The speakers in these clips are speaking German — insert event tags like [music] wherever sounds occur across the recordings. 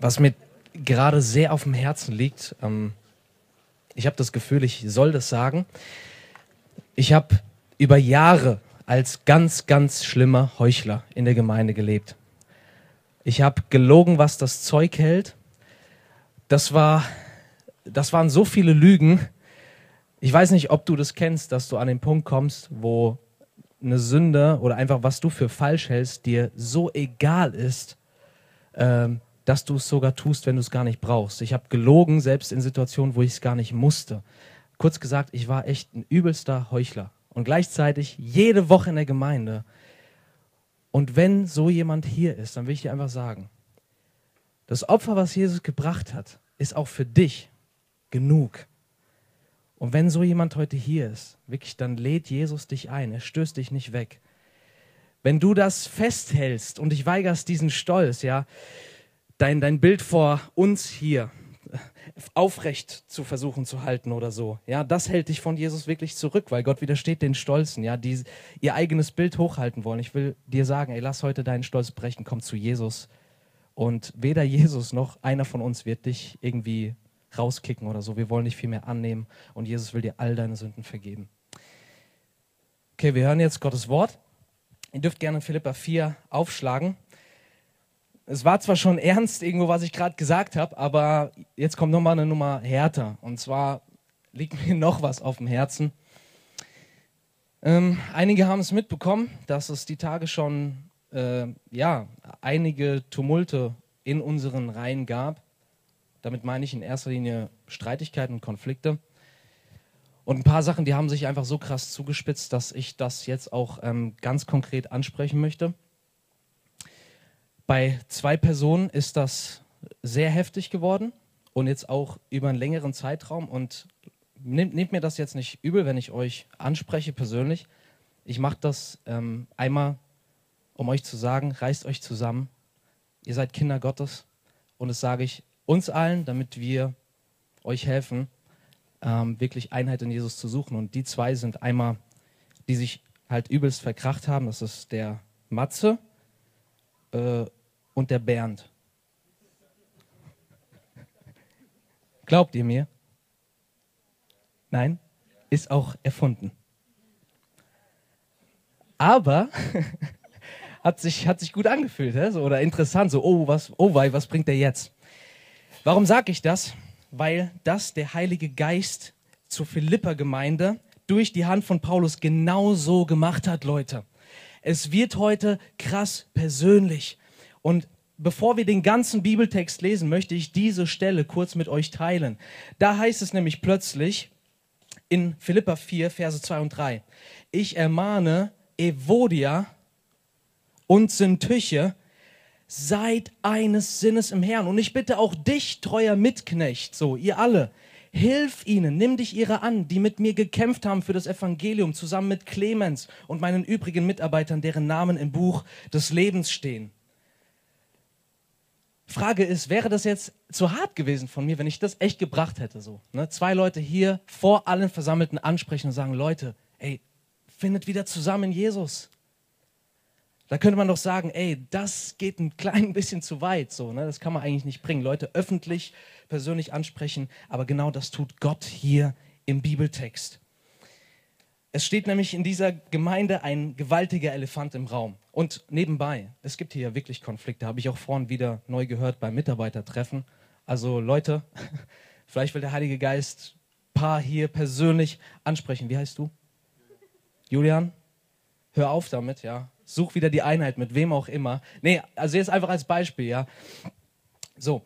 was mir gerade sehr auf dem Herzen liegt. Ähm, ich habe das Gefühl, ich soll das sagen. Ich habe über Jahre als ganz, ganz schlimmer Heuchler in der Gemeinde gelebt. Ich habe gelogen, was das Zeug hält. Das war, das waren so viele Lügen. Ich weiß nicht, ob du das kennst, dass du an den Punkt kommst, wo eine Sünde oder einfach was du für falsch hältst, dir so egal ist, ähm, dass du es sogar tust, wenn du es gar nicht brauchst. Ich habe gelogen, selbst in Situationen, wo ich es gar nicht musste. Kurz gesagt, ich war echt ein übelster Heuchler und gleichzeitig jede Woche in der Gemeinde. Und wenn so jemand hier ist, dann will ich dir einfach sagen, das Opfer, was Jesus gebracht hat, ist auch für dich genug. Und wenn so jemand heute hier ist, wirklich, dann lädt Jesus dich ein. Er stößt dich nicht weg. Wenn du das festhältst und dich weigerst, diesen Stolz, ja, dein, dein Bild vor uns hier aufrecht zu versuchen zu halten oder so. Ja, das hält dich von Jesus wirklich zurück, weil Gott widersteht den Stolzen, ja, die ihr eigenes Bild hochhalten wollen. Ich will dir sagen, ey, lass heute deinen Stolz brechen, komm zu Jesus. Und weder Jesus noch einer von uns wird dich irgendwie rauskicken oder so. Wir wollen dich viel mehr annehmen und Jesus will dir all deine Sünden vergeben. Okay, wir hören jetzt Gottes Wort. Ihr dürft gerne Philippa 4 aufschlagen. Es war zwar schon ernst irgendwo, was ich gerade gesagt habe, aber jetzt kommt nochmal eine Nummer härter. Und zwar liegt mir [laughs] noch was auf dem Herzen. Ähm, einige haben es mitbekommen, dass es die Tage schon äh, ja, einige Tumulte in unseren Reihen gab. Damit meine ich in erster Linie Streitigkeiten und Konflikte. Und ein paar Sachen, die haben sich einfach so krass zugespitzt, dass ich das jetzt auch ähm, ganz konkret ansprechen möchte. Bei zwei Personen ist das sehr heftig geworden und jetzt auch über einen längeren Zeitraum. Und nehmt, nehmt mir das jetzt nicht übel, wenn ich euch anspreche persönlich. Ich mache das ähm, einmal, um euch zu sagen, reißt euch zusammen. Ihr seid Kinder Gottes. Und das sage ich uns allen, damit wir euch helfen, ähm, wirklich Einheit in Jesus zu suchen. Und die zwei sind einmal, die sich halt übelst verkracht haben. Das ist der Matze äh, und der Bernd. Glaubt ihr mir? Nein, ist auch erfunden. Aber [laughs] hat sich, hat sich gut angefühlt, so, oder interessant, so, oh, was, oh, wei, was bringt der jetzt? Warum sage ich das? Weil das der Heilige Geist zur Philippa-Gemeinde durch die Hand von Paulus genauso gemacht hat, Leute. Es wird heute krass persönlich. Und bevor wir den ganzen Bibeltext lesen, möchte ich diese Stelle kurz mit euch teilen. Da heißt es nämlich plötzlich in Philippa 4, Verse 2 und 3, ich ermahne Evodia und Syntyche, seid eines Sinnes im Herrn. Und ich bitte auch dich, treuer Mitknecht, so ihr alle, Hilf ihnen, nimm dich ihrer an, die mit mir gekämpft haben für das Evangelium, zusammen mit Clemens und meinen übrigen Mitarbeitern, deren Namen im Buch des Lebens stehen. Frage ist, wäre das jetzt zu hart gewesen von mir, wenn ich das echt gebracht hätte? So, ne? Zwei Leute hier vor allen Versammelten ansprechen und sagen, Leute, ey, findet wieder zusammen Jesus. Da könnte man doch sagen, ey, das geht ein [laughs] klein bisschen zu weit. So, ne? Das kann man eigentlich nicht bringen. Leute öffentlich, persönlich ansprechen, aber genau das tut Gott hier im Bibeltext. Es steht nämlich in dieser Gemeinde ein gewaltiger Elefant im Raum. Und nebenbei, es gibt hier wirklich Konflikte, habe ich auch vorhin wieder neu gehört beim Mitarbeitertreffen. Also Leute, [laughs] vielleicht will der Heilige Geist paar hier persönlich ansprechen. Wie heißt du? Julian? Hör auf damit, ja. Such wieder die Einheit mit wem auch immer. Nee, also jetzt einfach als Beispiel, ja. So,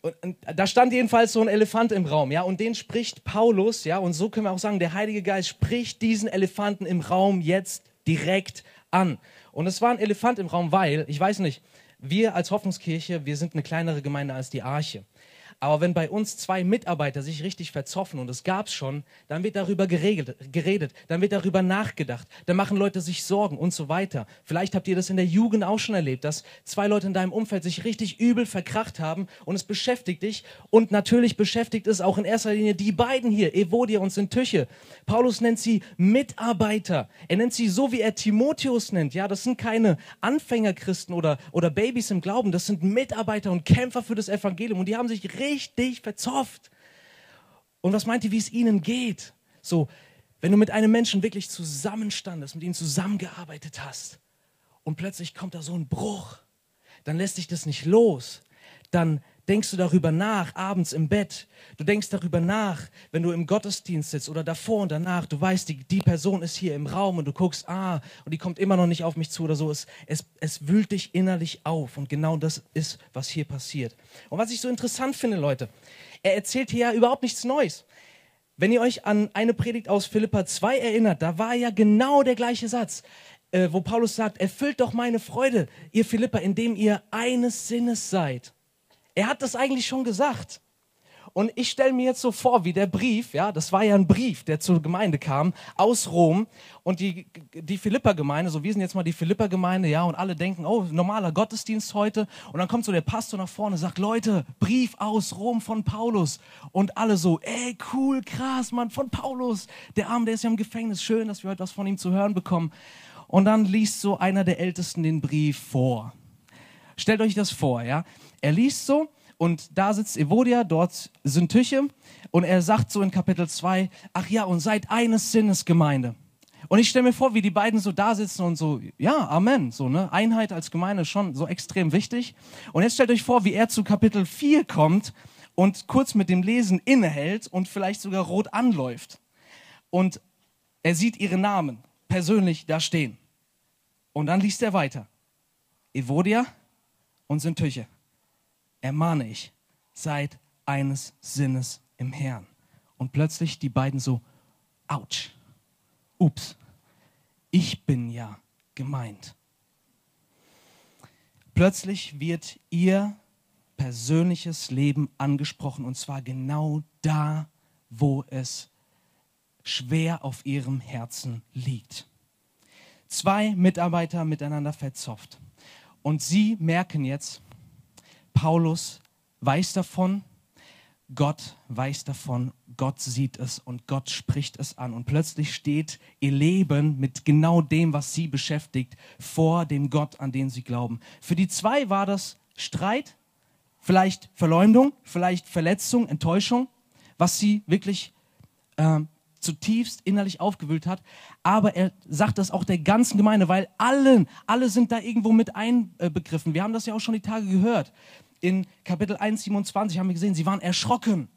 und, und, da stand jedenfalls so ein Elefant im Raum, ja, und den spricht Paulus, ja, und so können wir auch sagen, der Heilige Geist spricht diesen Elefanten im Raum jetzt direkt an. Und es war ein Elefant im Raum, weil, ich weiß nicht, wir als Hoffnungskirche, wir sind eine kleinere Gemeinde als die Arche. Aber wenn bei uns zwei Mitarbeiter sich richtig verzoffen, und es gab es schon, dann wird darüber geregelt, geredet, dann wird darüber nachgedacht, dann machen Leute sich Sorgen und so weiter. Vielleicht habt ihr das in der Jugend auch schon erlebt, dass zwei Leute in deinem Umfeld sich richtig übel verkracht haben und es beschäftigt dich. Und natürlich beschäftigt es auch in erster Linie die beiden hier, Evodia und Sintüche. Paulus nennt sie Mitarbeiter. Er nennt sie so, wie er Timotheus nennt. Ja, das sind keine Anfängerchristen oder, oder Babys im Glauben, das sind Mitarbeiter und Kämpfer für das Evangelium. Und die haben sich richtig richtig verzofft. Und was meint ihr, wie es ihnen geht? So, wenn du mit einem Menschen wirklich zusammenstandest, mit ihm zusammengearbeitet hast und plötzlich kommt da so ein Bruch, dann lässt dich das nicht los. Dann denkst du darüber nach, abends im Bett. Du denkst darüber nach, wenn du im Gottesdienst sitzt oder davor und danach. Du weißt, die, die Person ist hier im Raum und du guckst, ah, und die kommt immer noch nicht auf mich zu oder so. Es, es, es wühlt dich innerlich auf und genau das ist, was hier passiert. Und was ich so interessant finde, Leute, er erzählt hier ja überhaupt nichts Neues. Wenn ihr euch an eine Predigt aus Philippa 2 erinnert, da war ja genau der gleiche Satz, äh, wo Paulus sagt, erfüllt doch meine Freude, ihr Philippa, indem ihr eines Sinnes seid. Er hat das eigentlich schon gesagt. Und ich stelle mir jetzt so vor, wie der Brief, ja, das war ja ein Brief, der zur Gemeinde kam, aus Rom. Und die, die Philippa-Gemeinde, so wir sind jetzt mal die Philippa-Gemeinde, ja, und alle denken, oh, normaler Gottesdienst heute. Und dann kommt so der Pastor nach vorne und sagt, Leute, Brief aus Rom von Paulus. Und alle so, ey, cool, krass, Mann, von Paulus. Der Arm, der ist ja im Gefängnis. Schön, dass wir heute was von ihm zu hören bekommen. Und dann liest so einer der Ältesten den Brief vor. Stellt euch das vor, ja. Er liest so und da sitzt Evodia, dort sind Tüche und er sagt so in Kapitel 2, ach ja, und seid eines Sinnes Gemeinde. Und ich stelle mir vor, wie die beiden so da sitzen und so, ja, Amen, so, ne? Einheit als Gemeinde ist schon so extrem wichtig. Und jetzt stellt euch vor, wie er zu Kapitel 4 kommt und kurz mit dem Lesen innehält und vielleicht sogar rot anläuft. Und er sieht ihre Namen persönlich da stehen. Und dann liest er weiter. Evodia und Sintüche ermahne ich, seid eines Sinnes im Herrn. Und plötzlich die beiden so, ouch, ups, ich bin ja gemeint. Plötzlich wird ihr persönliches Leben angesprochen und zwar genau da, wo es schwer auf ihrem Herzen liegt. Zwei Mitarbeiter miteinander verzofft und sie merken jetzt, Paulus weiß davon, Gott weiß davon, Gott sieht es und Gott spricht es an. Und plötzlich steht ihr Leben mit genau dem, was sie beschäftigt, vor dem Gott, an den sie glauben. Für die zwei war das Streit, vielleicht Verleumdung, vielleicht Verletzung, Enttäuschung, was sie wirklich äh, zutiefst innerlich aufgewühlt hat. Aber er sagt das auch der ganzen Gemeinde, weil allen, alle sind da irgendwo mit einbegriffen. Wir haben das ja auch schon die Tage gehört in Kapitel 1, 27 haben wir gesehen, sie waren erschrocken.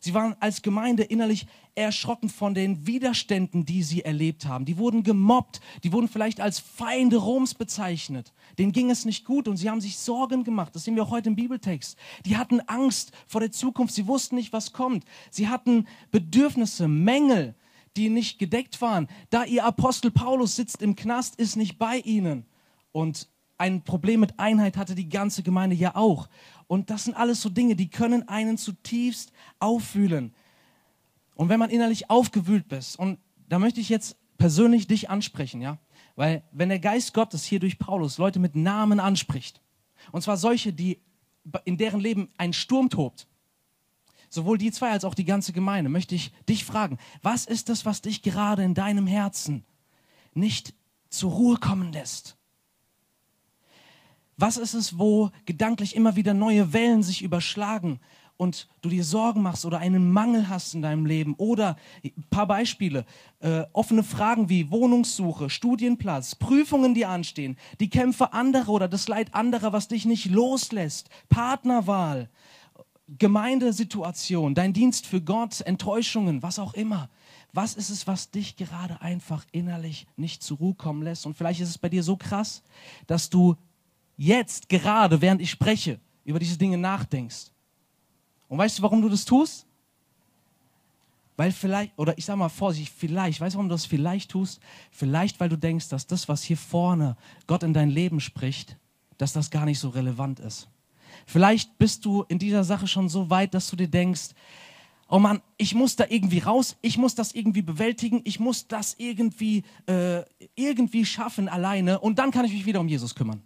Sie waren als Gemeinde innerlich erschrocken von den Widerständen, die sie erlebt haben. Die wurden gemobbt, die wurden vielleicht als Feinde Roms bezeichnet. Denen ging es nicht gut und sie haben sich Sorgen gemacht. Das sehen wir auch heute im Bibeltext. Die hatten Angst vor der Zukunft, sie wussten nicht, was kommt. Sie hatten Bedürfnisse, Mängel, die nicht gedeckt waren. Da ihr Apostel Paulus sitzt im Knast, ist nicht bei ihnen. Und ein Problem mit Einheit hatte die ganze Gemeinde ja auch. Und das sind alles so Dinge, die können einen zutiefst auffühlen. Und wenn man innerlich aufgewühlt bist, und da möchte ich jetzt persönlich dich ansprechen, ja, weil wenn der Geist Gottes hier durch Paulus Leute mit Namen anspricht, und zwar solche, die in deren Leben ein Sturm tobt, sowohl die zwei als auch die ganze Gemeinde, möchte ich dich fragen, was ist das, was dich gerade in deinem Herzen nicht zur Ruhe kommen lässt? Was ist es, wo gedanklich immer wieder neue Wellen sich überschlagen und du dir Sorgen machst oder einen Mangel hast in deinem Leben? Oder ein paar Beispiele, äh, offene Fragen wie Wohnungssuche, Studienplatz, Prüfungen, die anstehen, die Kämpfe anderer oder das Leid anderer, was dich nicht loslässt, Partnerwahl, Gemeindesituation, dein Dienst für Gott, Enttäuschungen, was auch immer. Was ist es, was dich gerade einfach innerlich nicht zur Ruhe kommen lässt? Und vielleicht ist es bei dir so krass, dass du jetzt, gerade während ich spreche, über diese Dinge nachdenkst. Und weißt du, warum du das tust? Weil vielleicht, oder ich sage mal vorsichtig, vielleicht, weißt du, warum du das vielleicht tust? Vielleicht, weil du denkst, dass das, was hier vorne Gott in dein Leben spricht, dass das gar nicht so relevant ist. Vielleicht bist du in dieser Sache schon so weit, dass du dir denkst, oh Mann, ich muss da irgendwie raus, ich muss das irgendwie bewältigen, ich muss das irgendwie, äh, irgendwie schaffen alleine und dann kann ich mich wieder um Jesus kümmern.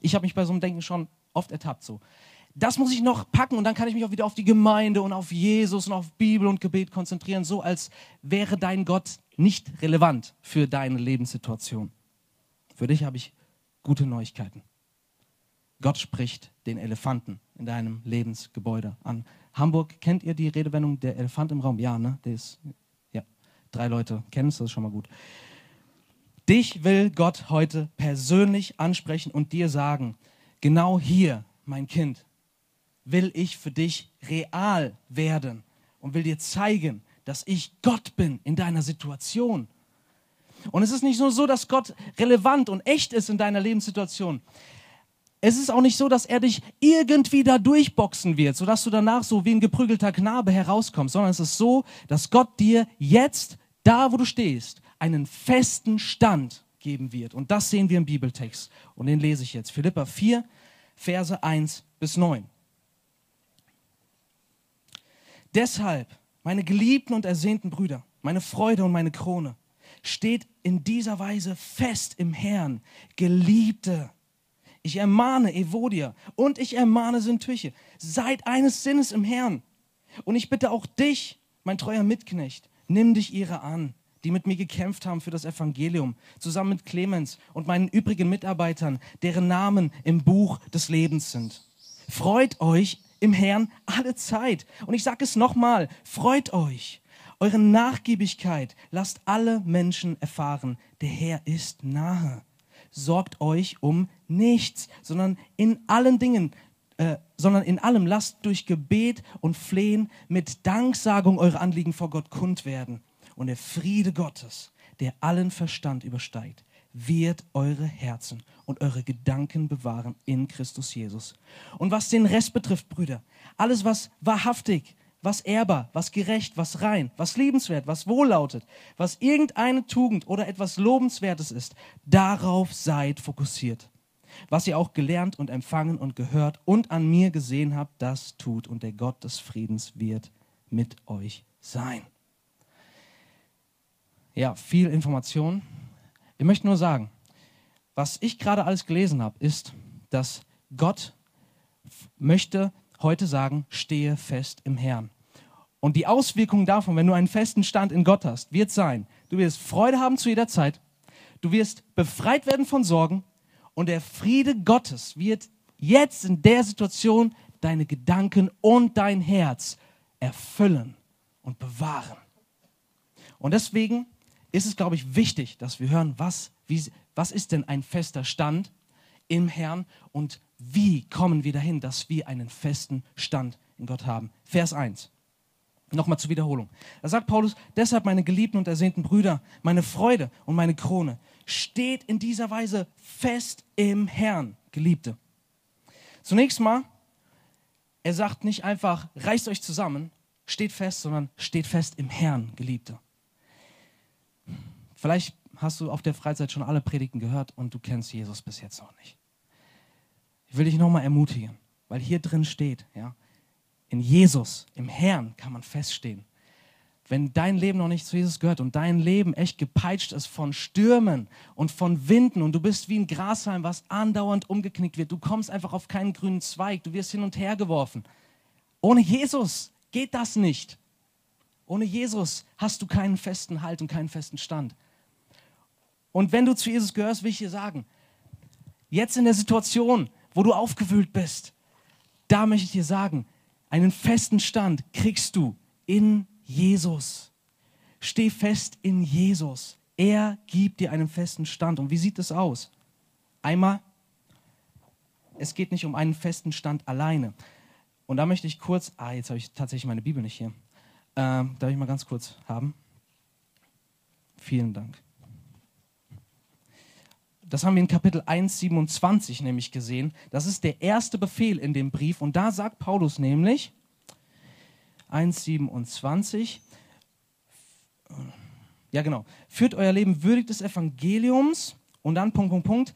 Ich habe mich bei so einem Denken schon oft ertappt so. Das muss ich noch packen und dann kann ich mich auch wieder auf die Gemeinde und auf Jesus und auf Bibel und Gebet konzentrieren, so als wäre dein Gott nicht relevant für deine Lebenssituation. Für dich habe ich gute Neuigkeiten. Gott spricht den Elefanten in deinem Lebensgebäude an. Hamburg, kennt ihr die Redewendung der Elefant im Raum? Ja, ne? Der ist, ja, drei Leute kennen es, das ist schon mal gut. Dich will Gott heute persönlich ansprechen und dir sagen, genau hier, mein Kind, will ich für dich real werden und will dir zeigen, dass ich Gott bin in deiner Situation. Und es ist nicht nur so, dass Gott relevant und echt ist in deiner Lebenssituation. Es ist auch nicht so, dass er dich irgendwie da durchboxen wird, sodass du danach so wie ein geprügelter Knabe herauskommst, sondern es ist so, dass Gott dir jetzt, da wo du stehst, einen festen Stand geben wird. Und das sehen wir im Bibeltext. Und den lese ich jetzt. Philippa 4, Verse 1 bis 9. Deshalb, meine geliebten und ersehnten Brüder, meine Freude und meine Krone, steht in dieser Weise fest im Herrn, Geliebte. Ich ermahne Evodia und ich ermahne Syntyche. Seid eines Sinnes im Herrn. Und ich bitte auch dich, mein treuer Mitknecht, nimm dich ihrer an, die mit mir gekämpft haben für das Evangelium, zusammen mit Clemens und meinen übrigen Mitarbeitern, deren Namen im Buch des Lebens sind. Freut euch im Herrn alle Zeit. Und ich sage es nochmal, freut euch. Eure Nachgiebigkeit lasst alle Menschen erfahren, der Herr ist nahe. Sorgt euch um nichts, sondern in allen Dingen, äh, sondern in allem lasst durch Gebet und Flehen mit Danksagung eure Anliegen vor Gott kund werden. Und der Friede Gottes, der allen Verstand übersteigt, wird eure Herzen und eure Gedanken bewahren in Christus Jesus. Und was den Rest betrifft, Brüder, alles, was wahrhaftig, was ehrbar, was gerecht, was rein, was liebenswert, was wohllautet, was irgendeine Tugend oder etwas Lobenswertes ist, darauf seid fokussiert. Was ihr auch gelernt und empfangen und gehört und an mir gesehen habt, das tut und der Gott des Friedens wird mit euch sein. Ja, viel Information, ich möchte nur sagen, was ich gerade alles gelesen habe, ist, dass Gott möchte heute sagen, stehe fest im Herrn. Und die Auswirkung davon, wenn du einen festen Stand in Gott hast, wird sein, du wirst Freude haben zu jeder Zeit, du wirst befreit werden von Sorgen und der Friede Gottes wird jetzt in der Situation deine Gedanken und dein Herz erfüllen und bewahren. Und deswegen ist es, glaube ich, wichtig, dass wir hören, was, wie, was ist denn ein fester Stand im Herrn und wie kommen wir dahin, dass wir einen festen Stand in Gott haben. Vers 1. Nochmal zur Wiederholung. Da sagt Paulus, deshalb meine geliebten und ersehnten Brüder, meine Freude und meine Krone steht in dieser Weise fest im Herrn, Geliebte. Zunächst mal, er sagt nicht einfach, reißt euch zusammen, steht fest, sondern steht fest im Herrn, Geliebte. Vielleicht hast du auf der Freizeit schon alle Predigten gehört und du kennst Jesus bis jetzt noch nicht. Ich will dich nochmal ermutigen, weil hier drin steht, ja, in Jesus, im Herrn kann man feststehen. Wenn dein Leben noch nicht zu Jesus gehört und dein Leben echt gepeitscht ist von Stürmen und von Winden und du bist wie ein Grashalm, was andauernd umgeknickt wird, du kommst einfach auf keinen grünen Zweig, du wirst hin und her geworfen. Ohne Jesus geht das nicht. Ohne Jesus hast du keinen festen Halt und keinen festen Stand. Und wenn du zu Jesus gehörst, will ich dir sagen, jetzt in der Situation, wo du aufgewühlt bist, da möchte ich dir sagen, einen festen Stand kriegst du in Jesus. Steh fest in Jesus. Er gibt dir einen festen Stand. Und wie sieht es aus? Einmal, es geht nicht um einen festen Stand alleine. Und da möchte ich kurz, ah, jetzt habe ich tatsächlich meine Bibel nicht hier. Ähm, darf ich mal ganz kurz haben? Vielen Dank. Das haben wir in Kapitel 1, 27 nämlich gesehen. Das ist der erste Befehl in dem Brief. Und da sagt Paulus nämlich, 1, 27, ja genau, führt euer Leben würdig des Evangeliums und dann Punkt, Punkt, Punkt,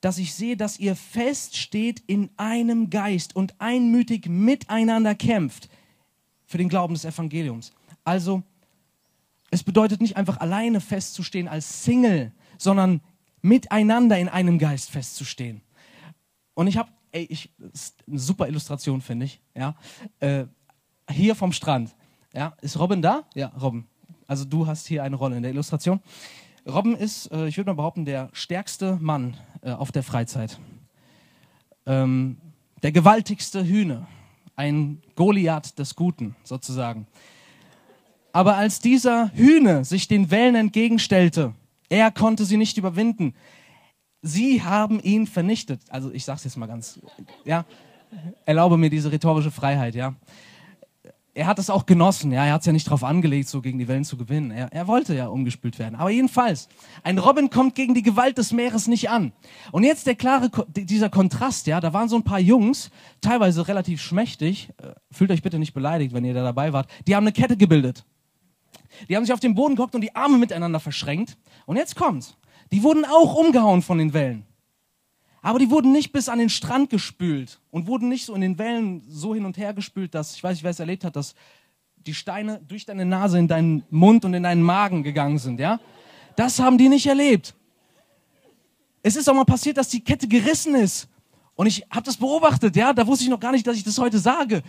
dass ich sehe, dass ihr fest steht in einem Geist und einmütig miteinander kämpft für den Glauben des Evangeliums. Also, es bedeutet nicht einfach alleine festzustehen als Single, sondern miteinander in einem Geist festzustehen. Und ich habe, ey, ich, eine super Illustration, finde ich, ja. Äh, hier vom Strand, ja. Ist Robin da? Ja, Robin. Also du hast hier eine Rolle in der Illustration. Robin ist, äh, ich würde mal behaupten, der stärkste Mann äh, auf der Freizeit. Ähm, der gewaltigste Hühner. Ein Goliath des Guten, sozusagen. Aber als dieser Hühne sich den Wellen entgegenstellte, er konnte sie nicht überwinden. Sie haben ihn vernichtet. Also ich sage es jetzt mal ganz, ja, erlaube mir diese rhetorische Freiheit, ja er hat es auch genossen. Ja, er hat es ja nicht darauf angelegt, so gegen die Wellen zu gewinnen. Er, er wollte ja umgespült werden. Aber jedenfalls, ein Robin kommt gegen die Gewalt des Meeres nicht an. Und jetzt der klare, dieser Kontrast, ja, da waren so ein paar Jungs, teilweise relativ schmächtig, äh, fühlt euch bitte nicht beleidigt, wenn ihr da dabei wart, die haben eine Kette gebildet. Die haben sich auf den Boden gehockt und die Arme miteinander verschränkt. Und jetzt kommt's. Die wurden auch umgehauen von den Wellen. Aber die wurden nicht bis an den Strand gespült und wurden nicht so in den Wellen so hin und her gespült, dass, ich weiß nicht, wer es erlebt hat, dass die Steine durch deine Nase in deinen Mund und in deinen Magen gegangen sind, ja? Das haben die nicht erlebt. Es ist auch mal passiert, dass die Kette gerissen ist. Und ich habe das beobachtet, ja? Da wusste ich noch gar nicht, dass ich das heute sage.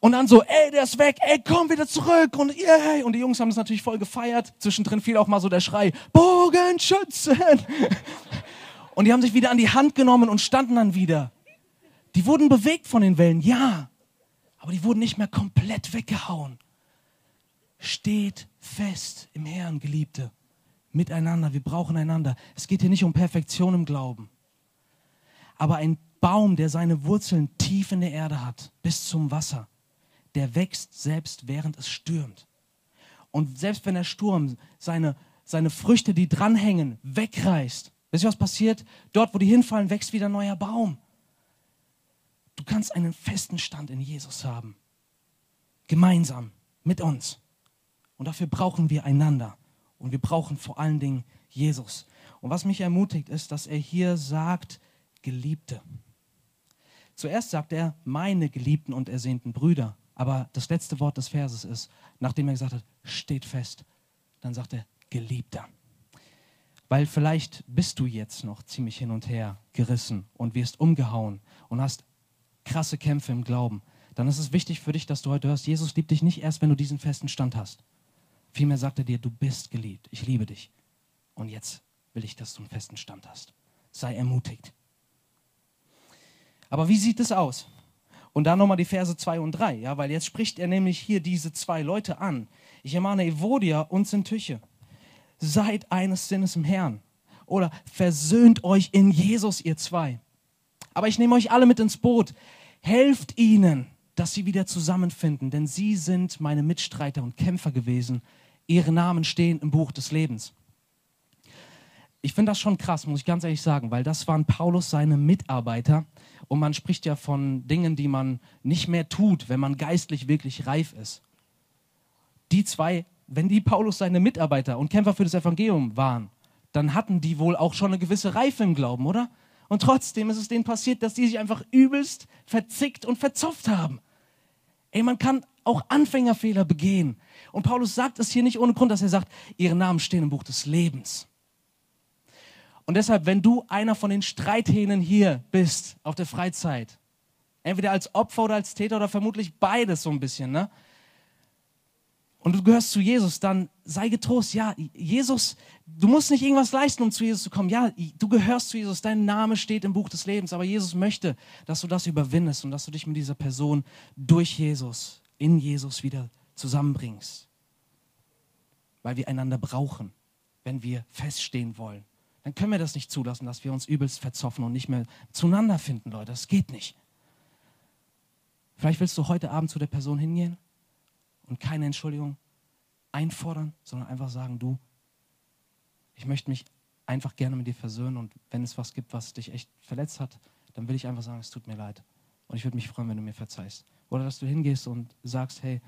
Und dann so, ey, der ist weg, ey, komm wieder zurück und yay. Und die Jungs haben es natürlich voll gefeiert. Zwischendrin fiel auch mal so der Schrei, Bogenschützen. [laughs] Und die haben sich wieder an die Hand genommen und standen dann wieder. Die wurden bewegt von den Wellen, ja. Aber die wurden nicht mehr komplett weggehauen. Steht fest im Herrn, Geliebte. Miteinander, wir brauchen einander. Es geht hier nicht um Perfektion im Glauben. Aber ein Baum, der seine Wurzeln tief in der Erde hat, bis zum Wasser, der wächst selbst während es stürmt. Und selbst wenn der Sturm seine, seine Früchte, die dranhängen, wegreißt, Wisst ihr, was passiert? Dort, wo die hinfallen, wächst wieder ein neuer Baum. Du kannst einen festen Stand in Jesus haben. Gemeinsam mit uns. Und dafür brauchen wir einander. Und wir brauchen vor allen Dingen Jesus. Und was mich ermutigt, ist, dass er hier sagt, Geliebte. Zuerst sagt er, meine geliebten und ersehnten Brüder. Aber das letzte Wort des Verses ist, nachdem er gesagt hat, steht fest, dann sagt er, Geliebter. Weil vielleicht bist du jetzt noch ziemlich hin und her gerissen und wirst umgehauen und hast krasse Kämpfe im Glauben. Dann ist es wichtig für dich, dass du heute hörst, Jesus liebt dich nicht erst, wenn du diesen festen Stand hast. Vielmehr sagt er dir, du bist geliebt, ich liebe dich. Und jetzt will ich, dass du einen festen Stand hast. Sei ermutigt. Aber wie sieht es aus? Und dann nochmal die Verse 2 und 3, ja, weil jetzt spricht er nämlich hier diese zwei Leute an. Ich ermahne Evodia und Sintüche seid eines Sinnes im Herrn. Oder versöhnt euch in Jesus, ihr zwei. Aber ich nehme euch alle mit ins Boot. Helft ihnen, dass sie wieder zusammenfinden, denn sie sind meine Mitstreiter und Kämpfer gewesen. Ihre Namen stehen im Buch des Lebens. Ich finde das schon krass, muss ich ganz ehrlich sagen, weil das waren Paulus seine Mitarbeiter. Und man spricht ja von Dingen, die man nicht mehr tut, wenn man geistlich wirklich reif ist. Die zwei wenn die Paulus seine Mitarbeiter und Kämpfer für das Evangelium waren, dann hatten die wohl auch schon eine gewisse Reife im Glauben, oder? Und trotzdem ist es denen passiert, dass die sich einfach übelst verzickt und verzopft haben. Ey, man kann auch Anfängerfehler begehen. Und Paulus sagt es hier nicht ohne Grund, dass er sagt, ihre Namen stehen im Buch des Lebens. Und deshalb, wenn du einer von den Streithähnen hier bist auf der Freizeit, entweder als Opfer oder als Täter oder vermutlich beides so ein bisschen, ne? und du gehörst zu Jesus, dann sei getrost. Ja, Jesus, du musst nicht irgendwas leisten, um zu Jesus zu kommen. Ja, du gehörst zu Jesus, dein Name steht im Buch des Lebens, aber Jesus möchte, dass du das überwindest und dass du dich mit dieser Person durch Jesus, in Jesus wieder zusammenbringst. Weil wir einander brauchen, wenn wir feststehen wollen. Dann können wir das nicht zulassen, dass wir uns übelst verzoffen und nicht mehr zueinander finden, Leute. Das geht nicht. Vielleicht willst du heute Abend zu der Person hingehen und keine Entschuldigung einfordern, sondern einfach sagen, du, ich möchte mich einfach gerne mit dir versöhnen und wenn es was gibt, was dich echt verletzt hat, dann will ich einfach sagen, es tut mir leid. Und ich würde mich freuen, wenn du mir verzeihst. Oder dass du hingehst und sagst, hey,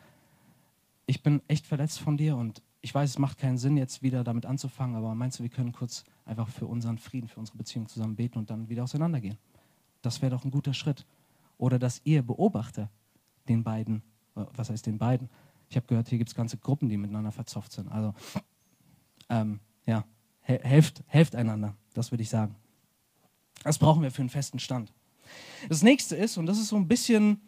ich bin echt verletzt von dir und ich weiß, es macht keinen Sinn, jetzt wieder damit anzufangen, aber meinst du, wir können kurz einfach für unseren Frieden, für unsere Beziehung zusammen beten und dann wieder auseinandergehen? Das wäre doch ein guter Schritt. Oder dass ihr Beobachter den beiden, äh, was heißt den beiden? Ich habe gehört, hier gibt es ganze Gruppen, die miteinander verzopft sind. Also, ähm, ja, helft, helft einander, das würde ich sagen. Das brauchen wir für einen festen Stand. Das nächste ist, und das ist so ein bisschen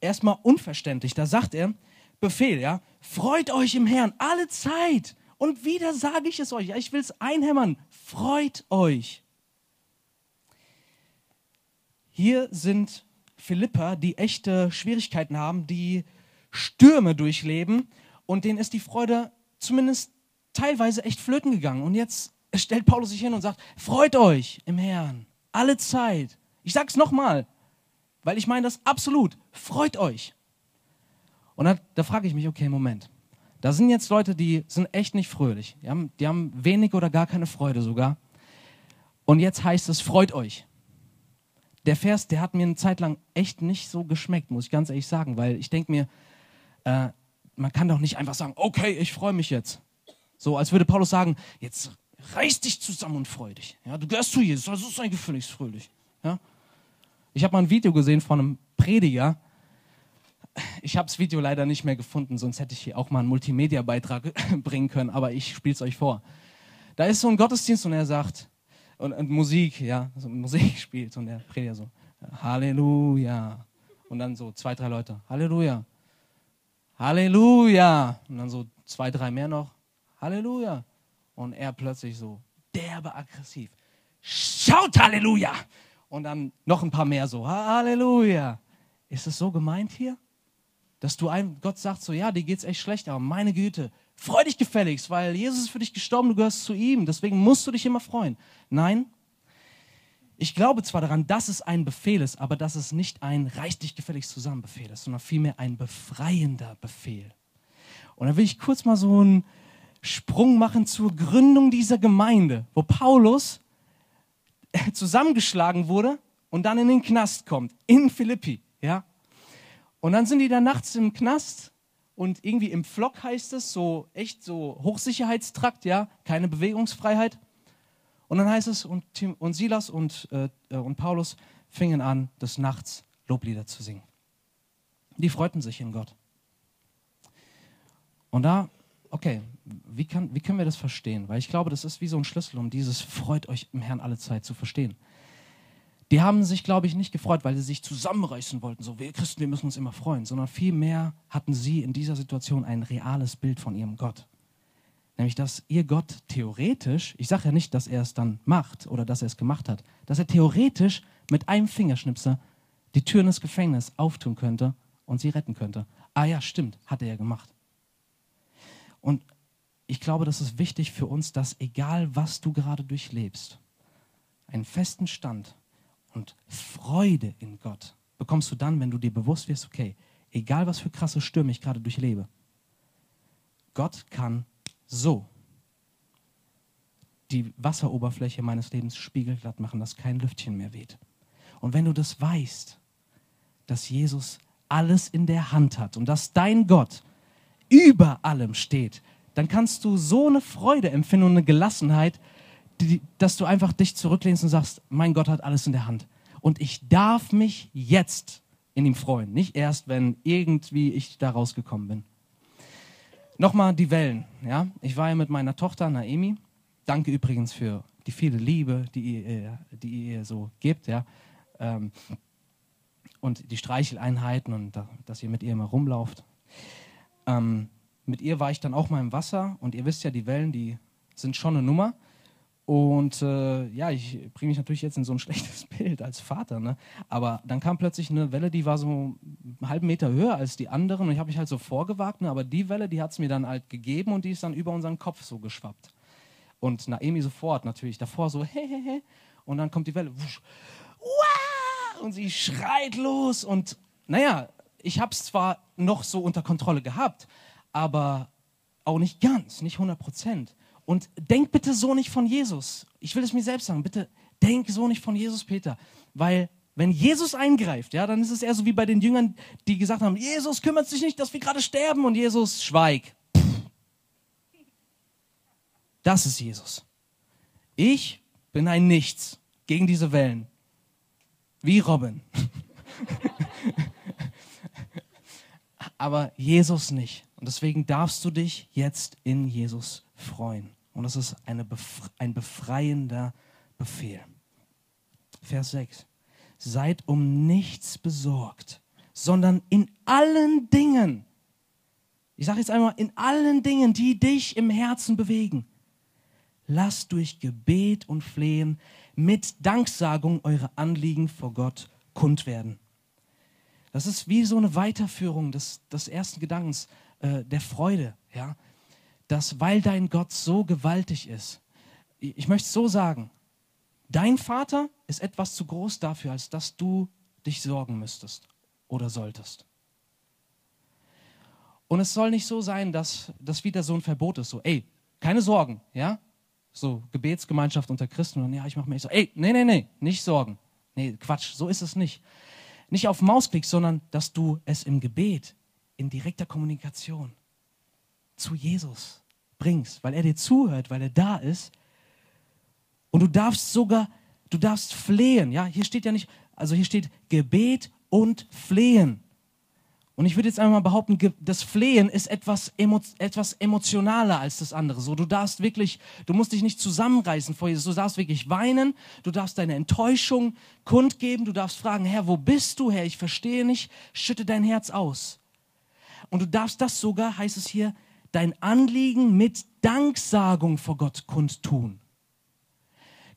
erstmal unverständlich, da sagt er, Befehl, ja, freut euch im Herrn alle Zeit. Und wieder sage ich es euch, ich will es einhämmern, freut euch. Hier sind Philippa, die echte Schwierigkeiten haben, die Stürme durchleben und denen ist die Freude zumindest teilweise echt flöten gegangen. Und jetzt stellt Paulus sich hin und sagt, freut euch im Herrn, alle Zeit. Ich sage es nochmal, weil ich meine das absolut, freut euch. Und da, da frage ich mich, okay, Moment. Da sind jetzt Leute, die sind echt nicht fröhlich. Die haben, die haben wenig oder gar keine Freude sogar. Und jetzt heißt es, freut euch der Vers, der hat mir eine Zeit lang echt nicht so geschmeckt, muss ich ganz ehrlich sagen, weil ich denke mir, äh, man kann doch nicht einfach sagen, okay, ich freue mich jetzt. So, als würde Paulus sagen, jetzt reiß dich zusammen und freu dich. Ja, du gehörst zu Jesus, also sei gefälligst fröhlich. Ja? Ich habe mal ein Video gesehen von einem Prediger. Ich habe das Video leider nicht mehr gefunden, sonst hätte ich hier auch mal einen Multimedia-Beitrag [laughs] bringen können, aber ich spiele es euch vor. Da ist so ein Gottesdienst und er sagt, und, und Musik, ja, so [laughs] Musik spielt und der Prediger so, Halleluja. Und dann so zwei, drei Leute, Halleluja. Halleluja. Und dann so zwei, drei mehr noch, Halleluja. Und er plötzlich so derbe aggressiv, schaut Halleluja. Und dann noch ein paar mehr so, Halleluja. Ist es so gemeint hier? Dass du einem, Gott sagt so, ja, dir geht's echt schlecht, aber meine Güte, Freu dich gefälligst, weil Jesus ist für dich gestorben, du gehörst zu ihm. Deswegen musst du dich immer freuen. Nein, ich glaube zwar daran, dass es ein Befehl ist, aber dass es nicht ein reich dich gefälligst zusammen Befehl ist, sondern vielmehr ein befreiender Befehl. Und da will ich kurz mal so einen Sprung machen zur Gründung dieser Gemeinde, wo Paulus zusammengeschlagen wurde und dann in den Knast kommt, in Philippi, ja. Und dann sind die da nachts im Knast und irgendwie im Flock heißt es, so echt so Hochsicherheitstrakt, ja, keine Bewegungsfreiheit. Und dann heißt es, und, Tim, und Silas und, äh, und Paulus fingen an, des Nachts Loblieder zu singen. Die freuten sich in Gott. Und da, okay, wie, kann, wie können wir das verstehen? Weil ich glaube, das ist wie so ein Schlüssel, um dieses Freut euch im Herrn alle Zeit zu verstehen. Die haben sich, glaube ich, nicht gefreut, weil sie sich zusammenreißen wollten, so wir Christen, wir müssen uns immer freuen, sondern vielmehr hatten sie in dieser Situation ein reales Bild von ihrem Gott. Nämlich, dass ihr Gott theoretisch, ich sage ja nicht, dass er es dann macht oder dass er es gemacht hat, dass er theoretisch mit einem Fingerschnipser die Türen des Gefängnisses auftun könnte und sie retten könnte. Ah ja, stimmt, hat er ja gemacht. Und ich glaube, das ist wichtig für uns, dass egal was du gerade durchlebst, einen festen Stand und Freude in Gott bekommst du dann, wenn du dir bewusst wirst, okay, egal was für krasse Stürme ich gerade durchlebe, Gott kann so die Wasseroberfläche meines Lebens spiegelglatt machen, dass kein Lüftchen mehr weht. Und wenn du das weißt, dass Jesus alles in der Hand hat und dass dein Gott über allem steht, dann kannst du so eine Freude empfinden und eine Gelassenheit, die, dass du einfach dich zurücklehnst und sagst, mein Gott hat alles in der Hand. Und ich darf mich jetzt in ihm freuen, nicht erst, wenn irgendwie ich da rausgekommen bin. Nochmal die Wellen. Ja? Ich war ja mit meiner Tochter Naemi. Danke übrigens für die viele Liebe, die ihr, die ihr so gebt. Ja? Ähm, und die Streicheleinheiten und dass ihr mit ihr immer rumlauft. Ähm, mit ihr war ich dann auch mal im Wasser und ihr wisst ja, die Wellen, die sind schon eine Nummer. Und äh, ja, ich bringe mich natürlich jetzt in so ein [laughs] schlechtes Bild als Vater. Ne? Aber dann kam plötzlich eine Welle, die war so einen halben Meter höher als die anderen. Und ich habe mich halt so vorgewagt. Ne? Aber die Welle, die hat es mir dann halt gegeben und die ist dann über unseren Kopf so geschwappt. Und Naemi sofort natürlich davor so, [laughs] hehehe. Und dann kommt die Welle, wusch, und sie schreit los. Und naja, ich habe es zwar noch so unter Kontrolle gehabt, aber auch nicht ganz, nicht 100 Prozent. Und denk bitte so nicht von Jesus. Ich will es mir selbst sagen. Bitte denk so nicht von Jesus, Peter. Weil wenn Jesus eingreift, ja, dann ist es eher so wie bei den Jüngern, die gesagt haben, Jesus kümmert sich nicht, dass wir gerade sterben und Jesus schweig. Das ist Jesus. Ich bin ein Nichts gegen diese Wellen. Wie Robin. [laughs] Aber Jesus nicht. Und deswegen darfst du dich jetzt in Jesus freuen. Und das ist befre ein befreiender Befehl. Vers 6. Seid um nichts besorgt, sondern in allen Dingen. Ich sage jetzt einmal, in allen Dingen, die dich im Herzen bewegen. Lasst durch Gebet und Flehen mit Danksagung eure Anliegen vor Gott kund werden. Das ist wie so eine Weiterführung des, des ersten Gedankens, äh, der Freude, ja. Dass, weil dein Gott so gewaltig ist, ich möchte es so sagen, dein Vater ist etwas zu groß dafür, als dass du dich sorgen müsstest oder solltest. Und es soll nicht so sein, dass das wieder so ein Verbot ist, so, ey, keine Sorgen, ja? So, Gebetsgemeinschaft unter Christen und ja, ich mache mir so, ey, nee, nee, nee, nicht Sorgen. Nee, Quatsch, so ist es nicht. Nicht auf Mausklick, sondern dass du es im Gebet, in direkter Kommunikation zu Jesus bringst, weil er dir zuhört, weil er da ist. Und du darfst sogar, du darfst flehen. Ja, hier steht ja nicht, also hier steht Gebet und Flehen. Und ich würde jetzt einmal behaupten, das Flehen ist etwas, emo, etwas emotionaler als das andere. So, du darfst wirklich, du musst dich nicht zusammenreißen vor Jesus. Du darfst wirklich weinen, du darfst deine Enttäuschung kundgeben, du darfst fragen, Herr, wo bist du, Herr? Ich verstehe nicht. Schütte dein Herz aus. Und du darfst das sogar, heißt es hier, dein Anliegen mit Danksagung vor Gott kundtun.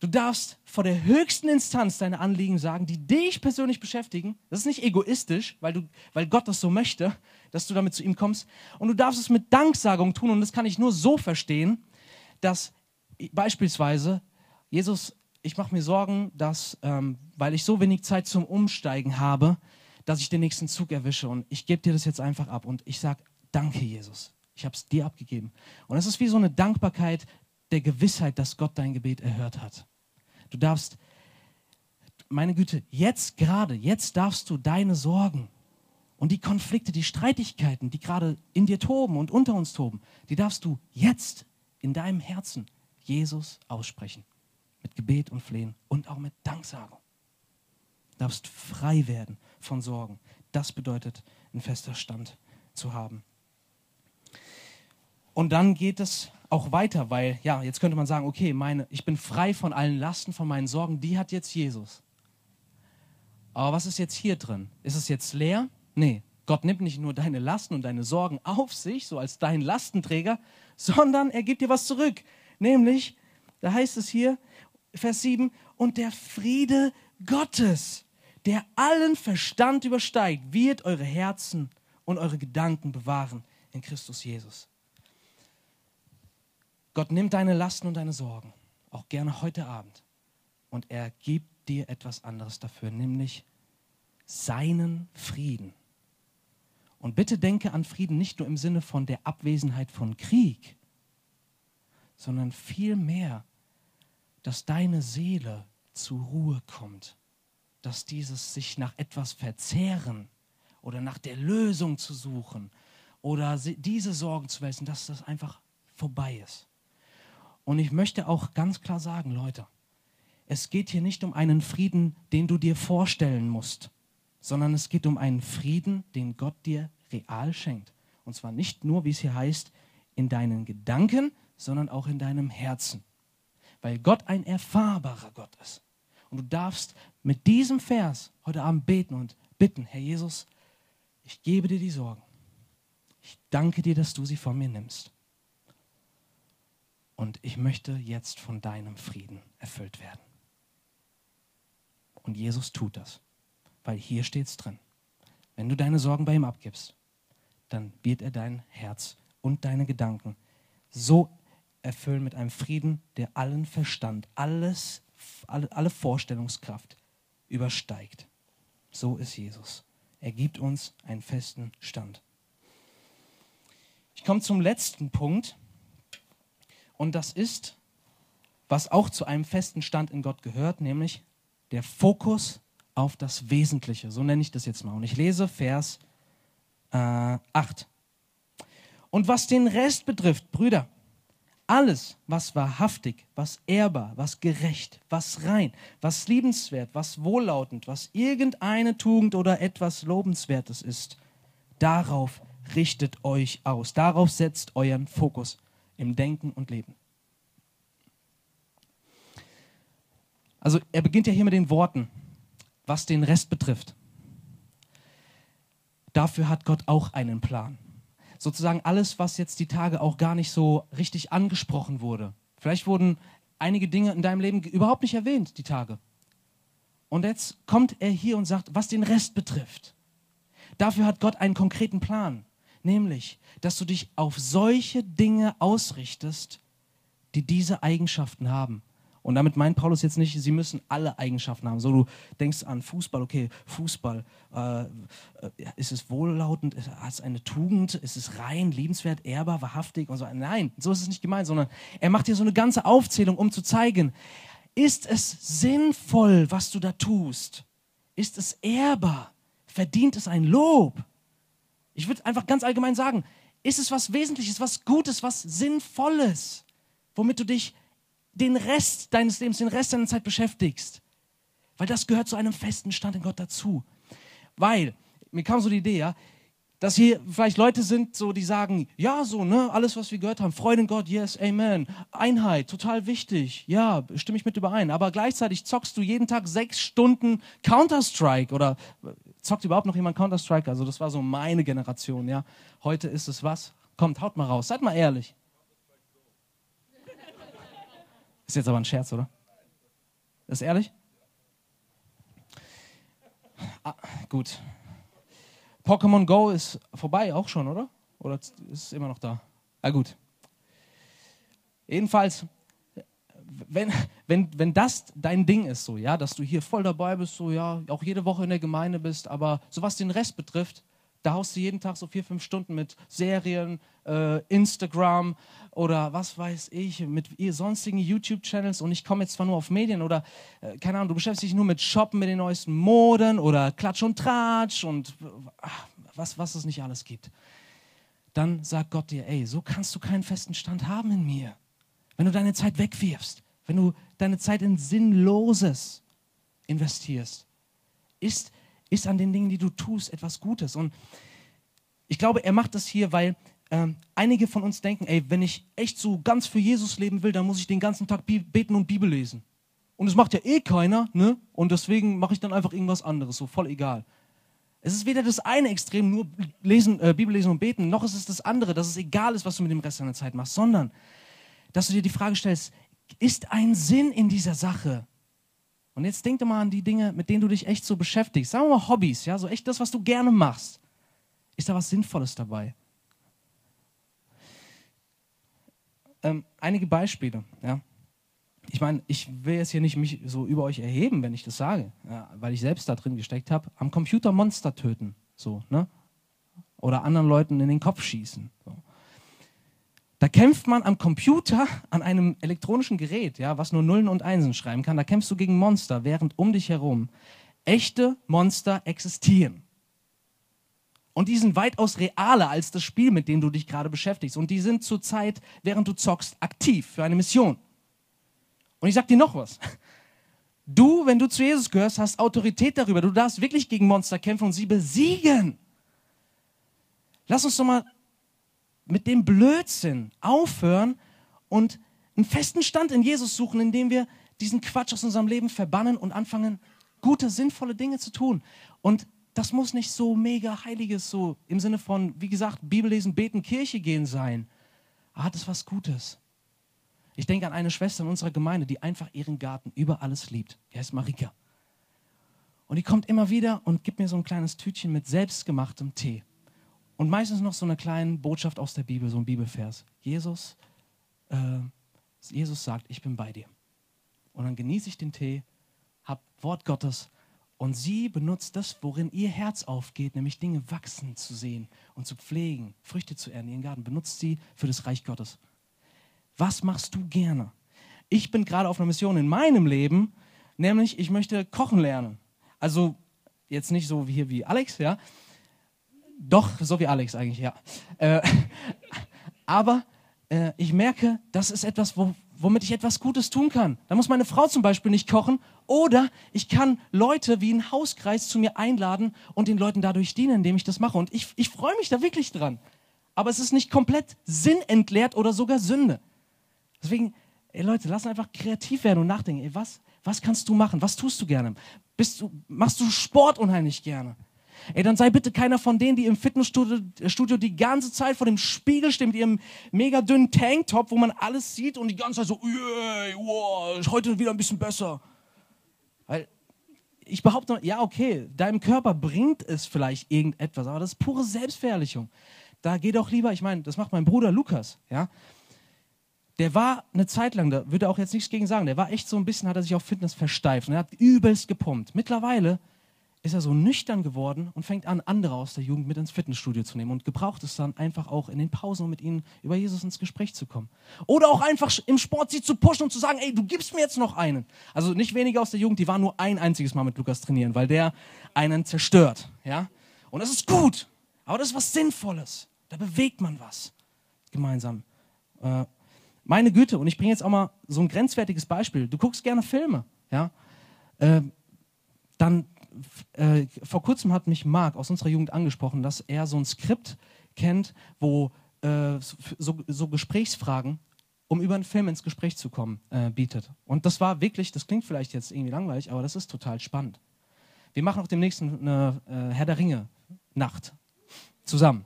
Du darfst vor der höchsten Instanz deine Anliegen sagen, die dich persönlich beschäftigen. Das ist nicht egoistisch, weil, du, weil Gott das so möchte, dass du damit zu ihm kommst. Und du darfst es mit Danksagung tun. Und das kann ich nur so verstehen, dass beispielsweise Jesus, ich mache mir Sorgen, dass, ähm, weil ich so wenig Zeit zum Umsteigen habe, dass ich den nächsten Zug erwische. Und ich gebe dir das jetzt einfach ab. Und ich sage, danke Jesus. Ich habe es dir abgegeben. Und es ist wie so eine Dankbarkeit der Gewissheit, dass Gott dein Gebet erhört hat. Du darfst, meine Güte, jetzt gerade, jetzt darfst du deine Sorgen und die Konflikte, die Streitigkeiten, die gerade in dir toben und unter uns toben, die darfst du jetzt in deinem Herzen Jesus aussprechen. Mit Gebet und Flehen und auch mit Danksagung. Du darfst frei werden von Sorgen. Das bedeutet, ein fester Stand zu haben. Und dann geht es auch weiter, weil ja, jetzt könnte man sagen, okay, meine, ich bin frei von allen Lasten, von meinen Sorgen, die hat jetzt Jesus. Aber was ist jetzt hier drin? Ist es jetzt leer? Nee, Gott nimmt nicht nur deine Lasten und deine Sorgen auf sich, so als dein Lastenträger, [laughs] sondern er gibt dir was zurück. Nämlich, da heißt es hier, Vers 7, und der Friede Gottes, der allen Verstand übersteigt, wird eure Herzen und eure Gedanken bewahren in Christus Jesus. Gott nimmt deine Lasten und deine Sorgen, auch gerne heute Abend, und er gibt dir etwas anderes dafür, nämlich seinen Frieden. Und bitte denke an Frieden nicht nur im Sinne von der Abwesenheit von Krieg, sondern vielmehr, dass deine Seele zur Ruhe kommt, dass dieses sich nach etwas verzehren oder nach der Lösung zu suchen oder diese Sorgen zu wälzen, dass das einfach vorbei ist. Und ich möchte auch ganz klar sagen, Leute, es geht hier nicht um einen Frieden, den du dir vorstellen musst, sondern es geht um einen Frieden, den Gott dir real schenkt. Und zwar nicht nur, wie es hier heißt, in deinen Gedanken, sondern auch in deinem Herzen. Weil Gott ein erfahrbarer Gott ist. Und du darfst mit diesem Vers heute Abend beten und bitten, Herr Jesus, ich gebe dir die Sorgen. Ich danke dir, dass du sie von mir nimmst. Und ich möchte jetzt von deinem Frieden erfüllt werden. Und Jesus tut das, weil hier steht es drin. Wenn du deine Sorgen bei ihm abgibst, dann wird er dein Herz und deine Gedanken so erfüllen mit einem Frieden, der allen Verstand, alles, alle, alle Vorstellungskraft übersteigt. So ist Jesus. Er gibt uns einen festen Stand. Ich komme zum letzten Punkt. Und das ist, was auch zu einem festen Stand in Gott gehört, nämlich der Fokus auf das Wesentliche. So nenne ich das jetzt mal. Und ich lese Vers äh, 8. Und was den Rest betrifft, Brüder, alles, was wahrhaftig, was ehrbar, was gerecht, was rein, was liebenswert, was wohllautend, was irgendeine Tugend oder etwas Lobenswertes ist, darauf richtet euch aus. Darauf setzt euren Fokus im Denken und Leben. Also er beginnt ja hier mit den Worten, was den Rest betrifft. Dafür hat Gott auch einen Plan sozusagen alles, was jetzt die Tage auch gar nicht so richtig angesprochen wurde. Vielleicht wurden einige Dinge in deinem Leben überhaupt nicht erwähnt, die Tage. Und jetzt kommt er hier und sagt, was den Rest betrifft. Dafür hat Gott einen konkreten Plan, nämlich, dass du dich auf solche Dinge ausrichtest, die diese Eigenschaften haben. Und damit meint Paulus jetzt nicht, sie müssen alle Eigenschaften haben. So, du denkst an Fußball, okay, Fußball, äh, ist es wohllautend, hat es eine Tugend, ist es rein, liebenswert, ehrbar, wahrhaftig und so. Nein, so ist es nicht gemeint, sondern er macht hier so eine ganze Aufzählung, um zu zeigen, ist es sinnvoll, was du da tust? Ist es ehrbar? Verdient es ein Lob? Ich würde einfach ganz allgemein sagen, ist es was Wesentliches, was Gutes, was Sinnvolles, womit du dich den Rest deines Lebens, den Rest deiner Zeit beschäftigst. Weil das gehört zu einem festen Stand in Gott dazu. Weil, mir kam so die Idee, ja, dass hier vielleicht Leute sind, so, die sagen, ja, so, ne, alles, was wir gehört haben, Freude in Gott, yes, Amen, Einheit, total wichtig, ja, stimme ich mit überein. Aber gleichzeitig zockst du jeden Tag sechs Stunden Counter-Strike oder zockt überhaupt noch jemand Counter-Strike? Also das war so meine Generation, ja. Heute ist es was? Kommt, haut mal raus, seid mal ehrlich. Ist jetzt aber ein Scherz, oder? Ist ehrlich? Ah, gut. Pokémon Go ist vorbei, auch schon, oder? Oder ist es immer noch da? Ah, gut. Jedenfalls, wenn, wenn, wenn das dein Ding ist, so, ja, dass du hier voll dabei bist, so, ja, auch jede Woche in der Gemeinde bist, aber so was den Rest betrifft, da haust du jeden Tag so vier, fünf Stunden mit Serien, äh, Instagram oder was weiß ich, mit sonstigen YouTube-Channels und ich komme jetzt zwar nur auf Medien oder, äh, keine Ahnung, du beschäftigst dich nur mit Shoppen, mit den neuesten Moden oder Klatsch und Tratsch und ach, was, was es nicht alles gibt. Dann sagt Gott dir, ey, so kannst du keinen festen Stand haben in mir. Wenn du deine Zeit wegwirfst, wenn du deine Zeit in Sinnloses investierst, ist ist an den Dingen, die du tust, etwas Gutes. Und ich glaube, er macht das hier, weil ähm, einige von uns denken, ey, wenn ich echt so ganz für Jesus leben will, dann muss ich den ganzen Tag beten und Bibel lesen. Und das macht ja eh keiner, ne? Und deswegen mache ich dann einfach irgendwas anderes, so voll egal. Es ist weder das eine Extrem, nur lesen, äh, Bibel lesen und beten, noch ist es das andere, dass es egal ist, was du mit dem Rest deiner Zeit machst, sondern dass du dir die Frage stellst, ist ein Sinn in dieser Sache? Und jetzt denk doch mal an die Dinge, mit denen du dich echt so beschäftigst. Sagen wir mal Hobbys, ja, so echt das, was du gerne machst. Ist da was Sinnvolles dabei? Ähm, einige Beispiele, ja. Ich meine, ich will jetzt hier nicht mich so über euch erheben, wenn ich das sage, ja, weil ich selbst da drin gesteckt habe. Am Computer Monster töten, so, ne? Oder anderen Leuten in den Kopf schießen. So. Da kämpft man am Computer an einem elektronischen Gerät, ja, was nur Nullen und Einsen schreiben kann. Da kämpfst du gegen Monster, während um dich herum echte Monster existieren. Und die sind weitaus realer als das Spiel, mit dem du dich gerade beschäftigst. Und die sind zurzeit, während du zockst, aktiv für eine Mission. Und ich sag dir noch was. Du, wenn du zu Jesus gehörst, hast Autorität darüber. Du darfst wirklich gegen Monster kämpfen und sie besiegen. Lass uns doch mal mit dem Blödsinn aufhören und einen festen Stand in Jesus suchen, indem wir diesen Quatsch aus unserem Leben verbannen und anfangen, gute, sinnvolle Dinge zu tun. Und das muss nicht so mega heiliges, so im Sinne von, wie gesagt, Bibel lesen, beten, Kirche gehen sein. Ah, das ist was Gutes. Ich denke an eine Schwester in unserer Gemeinde, die einfach ihren Garten über alles liebt. Die heißt Marika. Und die kommt immer wieder und gibt mir so ein kleines Tütchen mit selbstgemachtem Tee. Und meistens noch so eine kleine Botschaft aus der Bibel, so ein Bibelvers. Jesus, äh, Jesus sagt, ich bin bei dir. Und dann genieße ich den Tee, habe Wort Gottes und sie benutzt das, worin ihr Herz aufgeht, nämlich Dinge wachsen zu sehen und zu pflegen, Früchte zu ernten, ihren Garten, benutzt sie für das Reich Gottes. Was machst du gerne? Ich bin gerade auf einer Mission in meinem Leben, nämlich ich möchte kochen lernen. Also jetzt nicht so wie hier wie Alex, ja, doch, so wie Alex eigentlich, ja. Äh, [laughs] aber äh, ich merke, das ist etwas, wo, womit ich etwas Gutes tun kann. Da muss meine Frau zum Beispiel nicht kochen oder ich kann Leute wie einen Hauskreis zu mir einladen und den Leuten dadurch dienen, indem ich das mache. Und ich, ich freue mich da wirklich dran. Aber es ist nicht komplett sinnentleert oder sogar Sünde. Deswegen, ey Leute, lass einfach kreativ werden und nachdenken. Ey, was, was kannst du machen? Was tust du gerne? Bist du, machst du Sport unheimlich gerne? Ey, dann sei bitte keiner von denen, die im Fitnessstudio äh, Studio die ganze Zeit vor dem Spiegel stehen mit ihrem mega dünnen Tanktop, wo man alles sieht und die ganze Zeit so, yeah, wow, heute wieder ein bisschen besser. Weil ich behaupte, ja, okay, deinem Körper bringt es vielleicht irgendetwas, aber das ist pure Selbstverherrlichung. Da geh doch lieber, ich meine, das macht mein Bruder Lukas, ja. Der war eine Zeit lang, da würde er auch jetzt nichts gegen sagen, der war echt so ein bisschen, hat er sich auf Fitness versteift und er hat übelst gepumpt. Mittlerweile ist er so nüchtern geworden und fängt an, andere aus der Jugend mit ins Fitnessstudio zu nehmen und gebraucht es dann einfach auch in den Pausen, um mit ihnen über Jesus ins Gespräch zu kommen. Oder auch einfach im Sport sie zu pushen und zu sagen, ey, du gibst mir jetzt noch einen. Also nicht wenige aus der Jugend, die waren nur ein einziges Mal mit Lukas trainieren, weil der einen zerstört, ja. Und das ist gut, aber das ist was Sinnvolles. Da bewegt man was gemeinsam. Äh, meine Güte, und ich bringe jetzt auch mal so ein grenzwertiges Beispiel. Du guckst gerne Filme, ja. Äh, dann äh, vor kurzem hat mich Marc aus unserer Jugend angesprochen, dass er so ein Skript kennt, wo äh, so, so, Gesprächsfragen, um über einen Film ins Gespräch zu kommen, äh, bietet. Und das war wirklich, das klingt vielleicht jetzt irgendwie langweilig, aber das ist total spannend. Wir machen auch demnächst eine äh, Herr der Ringe Nacht zusammen.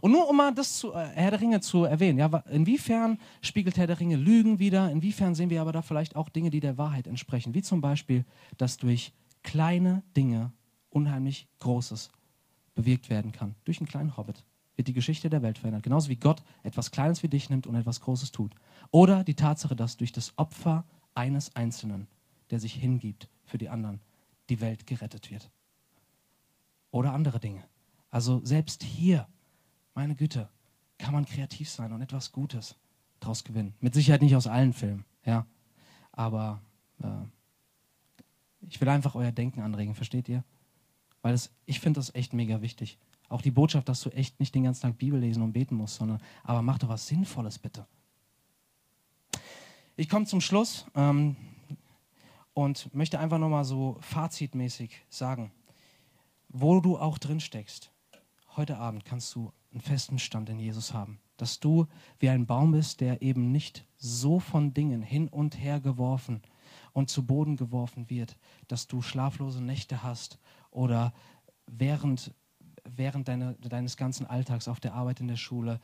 Und nur um mal das zu, äh, Herr der Ringe zu erwähnen, ja, inwiefern spiegelt Herr der Ringe Lügen wieder? Inwiefern sehen wir aber da vielleicht auch Dinge, die der Wahrheit entsprechen? Wie zum Beispiel, dass durch kleine Dinge unheimlich Großes bewirkt werden kann. Durch einen kleinen Hobbit wird die Geschichte der Welt verändert. Genauso wie Gott etwas Kleines wie dich nimmt und etwas Großes tut. Oder die Tatsache, dass durch das Opfer eines Einzelnen, der sich hingibt für die anderen, die Welt gerettet wird. Oder andere Dinge. Also selbst hier, meine Güte, kann man kreativ sein und etwas Gutes daraus gewinnen. Mit Sicherheit nicht aus allen Filmen, ja. Aber äh, ich will einfach euer Denken anregen, versteht ihr? Weil es, ich finde das echt mega wichtig. Auch die Botschaft, dass du echt nicht den ganzen Tag Bibel lesen und beten musst, sondern aber mach doch was Sinnvolles bitte. Ich komme zum Schluss ähm, und möchte einfach nochmal so fazitmäßig sagen, wo du auch drin steckst. Heute Abend kannst du einen festen Stand in Jesus haben. Dass du wie ein Baum bist, der eben nicht so von Dingen hin und her geworfen wird und zu Boden geworfen wird, dass du schlaflose Nächte hast oder während, während deine, deines ganzen Alltags auf der Arbeit, in der Schule,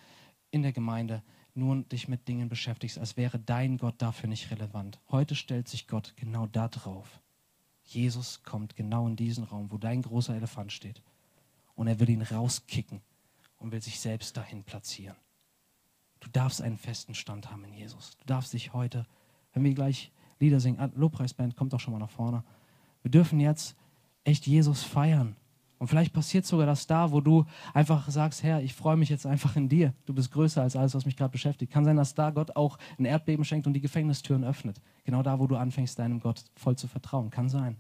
in der Gemeinde nur dich mit Dingen beschäftigst, als wäre dein Gott dafür nicht relevant. Heute stellt sich Gott genau da drauf. Jesus kommt genau in diesen Raum, wo dein großer Elefant steht. Und er will ihn rauskicken und will sich selbst dahin platzieren. Du darfst einen festen Stand haben in Jesus. Du darfst dich heute, wenn wir gleich Lieder singen. Ah, Lobpreisband, kommt doch schon mal nach vorne. Wir dürfen jetzt echt Jesus feiern. Und vielleicht passiert sogar das da, wo du einfach sagst, Herr, ich freue mich jetzt einfach in dir. Du bist größer als alles, was mich gerade beschäftigt. Kann sein, dass da Gott auch ein Erdbeben schenkt und die Gefängnistüren öffnet. Genau da, wo du anfängst, deinem Gott voll zu vertrauen. Kann sein.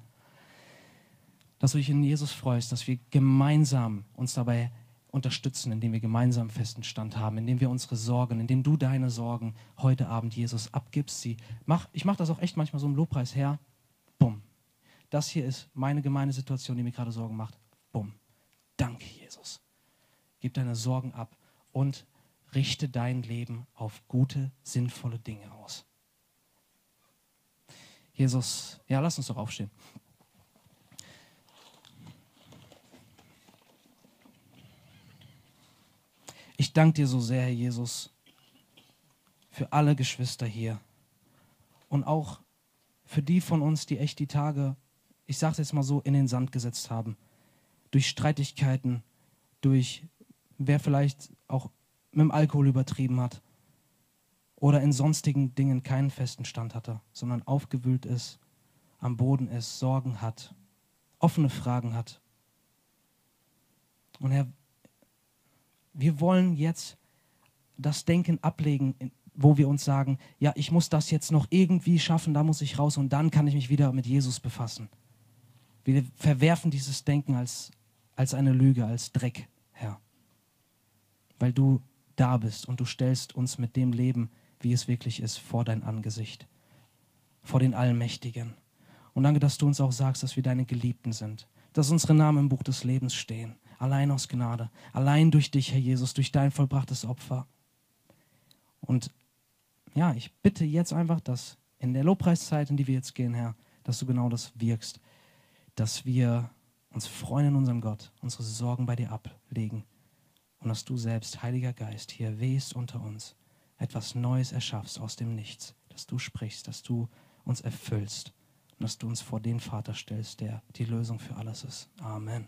Dass du dich in Jesus freust, dass wir gemeinsam uns dabei unterstützen, indem wir gemeinsam festen Stand haben, indem wir unsere Sorgen, indem du deine Sorgen heute Abend Jesus abgibst. Sie mach, ich mache das auch echt manchmal so im Lobpreis her. Bumm. Das hier ist meine gemeine Situation, die mir gerade Sorgen macht. Bumm. Danke, Jesus. Gib deine Sorgen ab und richte dein Leben auf gute, sinnvolle Dinge aus. Jesus, ja, lass uns doch aufstehen. Ich danke dir so sehr, Herr Jesus, für alle Geschwister hier und auch für die von uns, die echt die Tage, ich sage es jetzt mal so, in den Sand gesetzt haben. Durch Streitigkeiten, durch wer vielleicht auch mit dem Alkohol übertrieben hat oder in sonstigen Dingen keinen festen Stand hatte, sondern aufgewühlt ist, am Boden ist, Sorgen hat, offene Fragen hat. Und Herr, wir wollen jetzt das Denken ablegen, wo wir uns sagen, ja, ich muss das jetzt noch irgendwie schaffen, da muss ich raus und dann kann ich mich wieder mit Jesus befassen. Wir verwerfen dieses Denken als, als eine Lüge, als Dreck, Herr. Weil du da bist und du stellst uns mit dem Leben, wie es wirklich ist, vor dein Angesicht, vor den Allmächtigen. Und danke, dass du uns auch sagst, dass wir deine Geliebten sind, dass unsere Namen im Buch des Lebens stehen, allein aus Gnade, allein durch dich, Herr Jesus, durch dein vollbrachtes Opfer. Und ja, ich bitte jetzt einfach, dass in der Lobpreiszeit, in die wir jetzt gehen, Herr, dass du genau das wirkst, dass wir uns freuen in unserem Gott, unsere Sorgen bei dir ablegen und dass du selbst, Heiliger Geist, hier wehst unter uns, etwas Neues erschaffst aus dem Nichts, dass du sprichst, dass du uns erfüllst und dass du uns vor den Vater stellst, der die Lösung für alles ist. Amen.